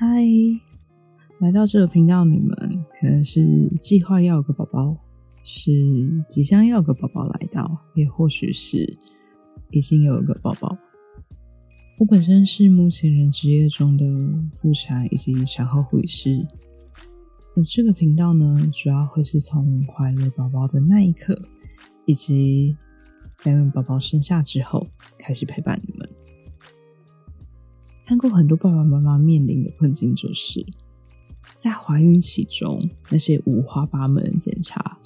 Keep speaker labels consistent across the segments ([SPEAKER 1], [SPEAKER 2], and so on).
[SPEAKER 1] 嗨，来到这个频道，你们可能是计划要有个宝宝，是即将要有个宝宝来到，也或许是已经有一个宝宝。我本身是目前人职业中的妇产以及产后护理师，而这个频道呢，主要会是从怀了宝宝的那一刻，以及在宝宝生下之后开始陪伴你们。看过很多爸爸妈妈面临的困境，就是在怀孕期中那些五花八门的检查，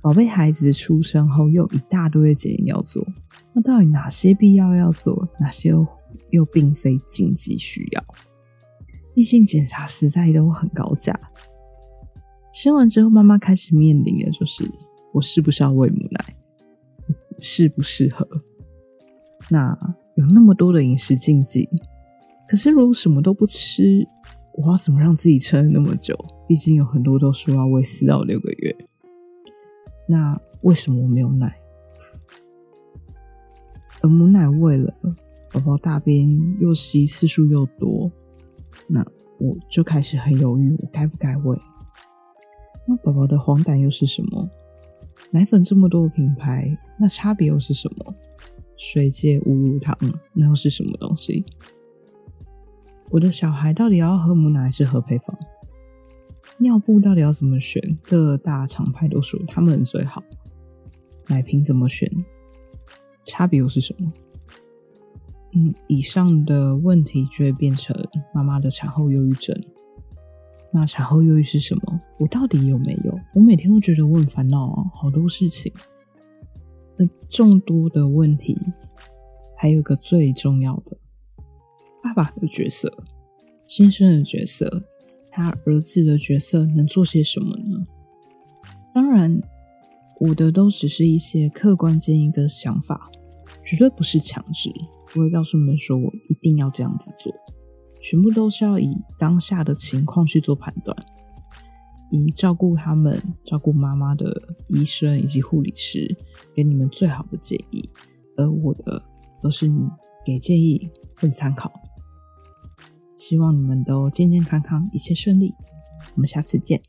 [SPEAKER 1] 宝贝孩子出生后又一大堆的检验要做，那到底哪些必要要做，哪些又又并非紧急需要？异性检查实在都很高价。生完之后，妈妈开始面临的就是我是不是要喂母奶，适不适合？那。有那么多的饮食禁忌，可是如果什么都不吃，我要怎么让自己撑那么久？毕竟有很多都说要喂四到六个月，那为什么我没有奶？而母奶喂了，宝宝大便又稀，次数又多，那我就开始很犹豫，我该不该喂？那宝宝的黄疸又是什么？奶粉这么多的品牌，那差别又是什么？水解无乳糖，那又是什么东西？我的小孩到底要喝母奶还是喝配方？尿布到底要怎么选？各大厂牌都说他们最好。奶瓶怎么选？差别又是什么？嗯，以上的问题就会变成妈妈的产后忧郁症。那产后忧郁是什么？我到底有没有？我每天都觉得我很烦恼啊，好多事情。众多的问题，还有个最重要的，爸爸的角色，先生的角色，他儿子的角色能做些什么呢？当然，我的都只是一些客观建议跟想法，绝对不是强制，不会告诉你们说我一定要这样子做，全部都是要以当下的情况去做判断。以照顾他们、照顾妈妈的医生以及护理师给你们最好的建议，而我的都是你给建议供参考。希望你们都健健康康，一切顺利。我们下次见。